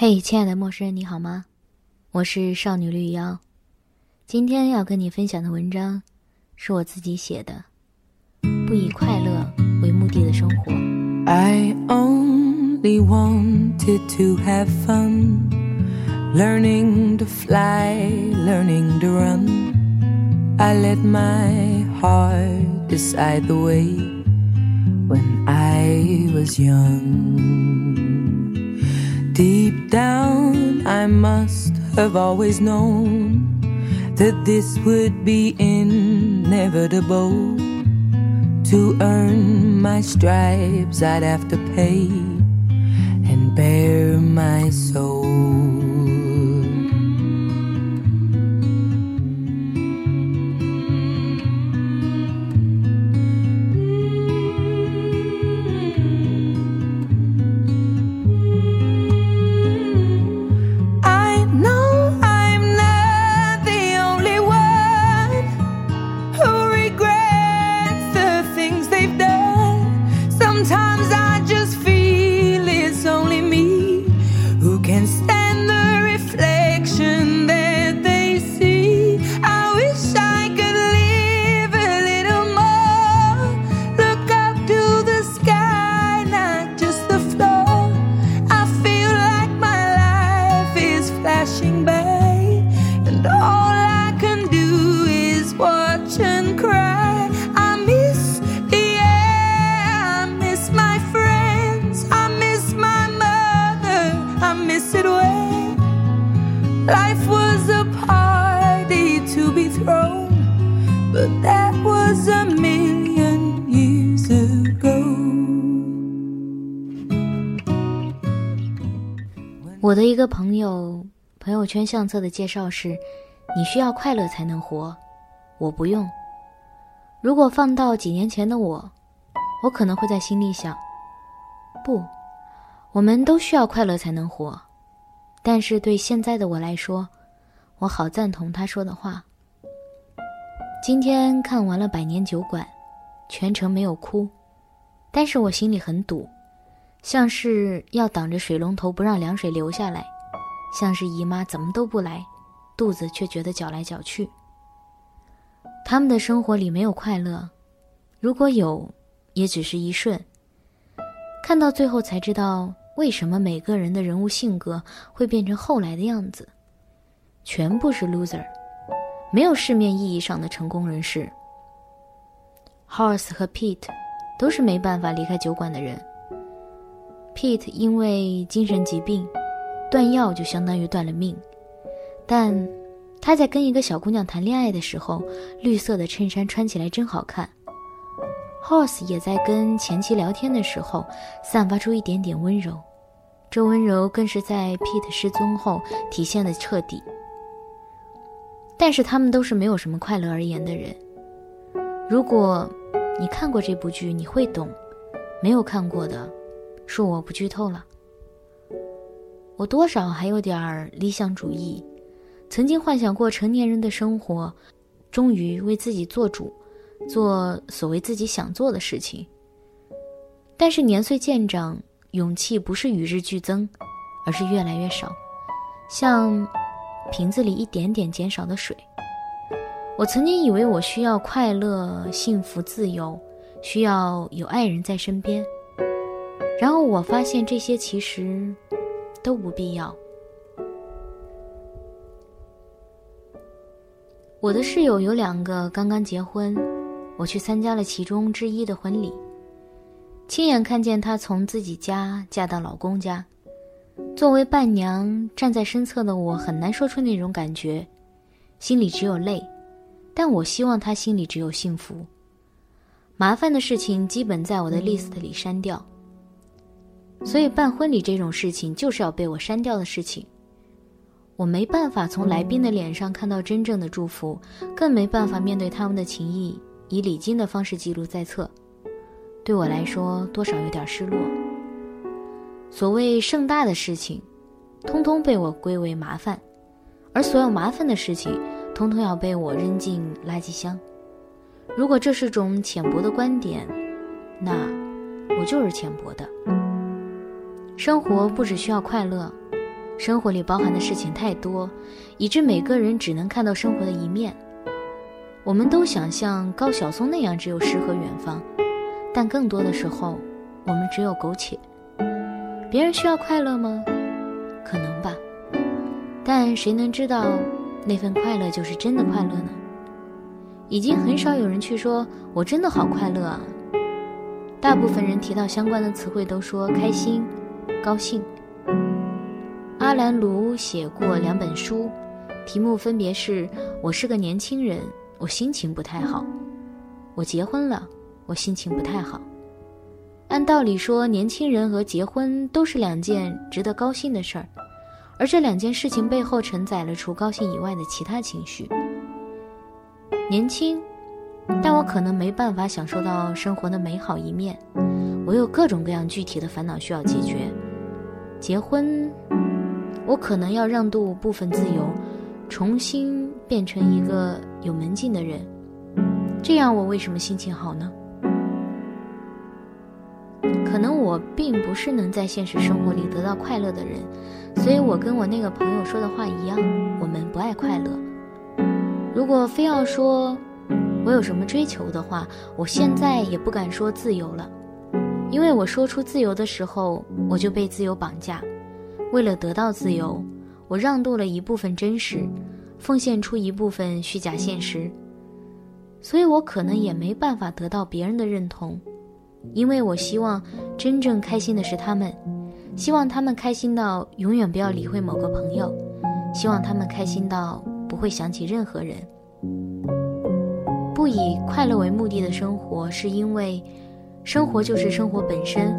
嘿，亲爱的陌生人，你好吗？我是少女绿妖，今天要跟你分享的文章是我自己写的，不以快乐为目的的生活。I only wanted to have fun, learning to fly, learning to run. I let my heart decide the way when I was young. Deep down, I must have always known that this would be inevitable. To earn my stripes, I'd have to pay and bare is flashing by, and all I can do is watch and cry. I miss the air, I miss my friends, I miss my mother, I miss it when life was a party to be thrown, but that was a million years ago. 我的一个朋友 朋友圈相册的介绍是：你需要快乐才能活，我不用。如果放到几年前的我，我可能会在心里想：不，我们都需要快乐才能活。但是对现在的我来说，我好赞同他说的话。今天看完了《百年酒馆》，全程没有哭，但是我心里很堵。像是要挡着水龙头不让凉水流下来，像是姨妈怎么都不来，肚子却觉得搅来搅去。他们的生活里没有快乐，如果有，也只是一瞬。看到最后才知道，为什么每个人的人物性格会变成后来的样子，全部是 loser，没有市面意义上的成功人士。Horace 和 Pete 都是没办法离开酒馆的人。Pete 因为精神疾病，断药就相当于断了命。但他在跟一个小姑娘谈恋爱的时候，绿色的衬衫穿起来真好看。Horse 也在跟前妻聊天的时候，散发出一点点温柔，这温柔更是在 Pete 失踪后体现的彻底。但是他们都是没有什么快乐而言的人。如果你看过这部剧，你会懂；没有看过的。恕我不剧透了。我多少还有点儿理想主义，曾经幻想过成年人的生活，终于为自己做主，做所谓自己想做的事情。但是年岁渐长，勇气不是与日俱增，而是越来越少，像瓶子里一点点减少的水。我曾经以为我需要快乐、幸福、自由，需要有爱人在身边。然后我发现这些其实都不必要。我的室友有两个刚刚结婚，我去参加了其中之一的婚礼，亲眼看见她从自己家嫁到老公家。作为伴娘站在身侧的我很难说出那种感觉，心里只有泪，但我希望她心里只有幸福。麻烦的事情基本在我的 list 里删掉。所以办婚礼这种事情就是要被我删掉的事情。我没办法从来宾的脸上看到真正的祝福，更没办法面对他们的情谊以礼金的方式记录在册。对我来说，多少有点失落。所谓盛大的事情，通通被我归为麻烦，而所有麻烦的事情，通通要被我扔进垃圾箱。如果这是种浅薄的观点，那我就是浅薄的。生活不只需要快乐，生活里包含的事情太多，以致每个人只能看到生活的一面。我们都想像高晓松那样只有诗和远方，但更多的时候，我们只有苟且。别人需要快乐吗？可能吧，但谁能知道那份快乐就是真的快乐呢？已经很少有人去说“我真的好快乐啊”。大部分人提到相关的词汇都说开心、高兴。阿兰·卢写过两本书，题目分别是《我是个年轻人》。我心情不太好，我结婚了，我心情不太好。按道理说，年轻人和结婚都是两件值得高兴的事儿，而这两件事情背后承载了除高兴以外的其他情绪。年轻，但我可能没办法享受到生活的美好一面，我有各种各样具体的烦恼需要解决。结婚，我可能要让渡部分自由。重新变成一个有门禁的人，这样我为什么心情好呢？可能我并不是能在现实生活里得到快乐的人，所以我跟我那个朋友说的话一样，我们不爱快乐。如果非要说我有什么追求的话，我现在也不敢说自由了，因为我说出自由的时候，我就被自由绑架。为了得到自由。我让渡了一部分真实，奉献出一部分虚假现实，所以我可能也没办法得到别人的认同，因为我希望真正开心的是他们，希望他们开心到永远不要理会某个朋友，希望他们开心到不会想起任何人。不以快乐为目的的生活，是因为生活就是生活本身，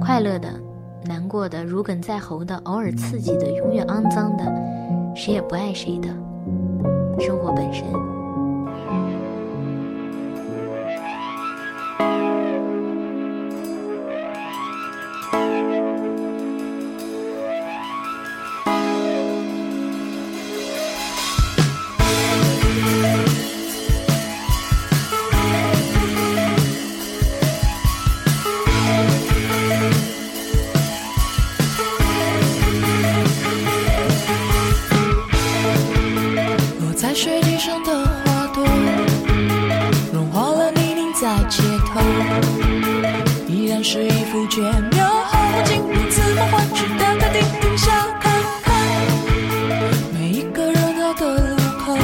快乐的。难过的、如鲠在喉的、偶尔刺激的、永远肮脏的，谁也不爱谁的，生活本身。是一幅绝妙好风景，如此梦幻，值得停停下看看。每一个热闹的路口，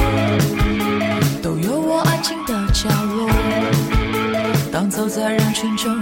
都有我安静的角落。当走在人群中。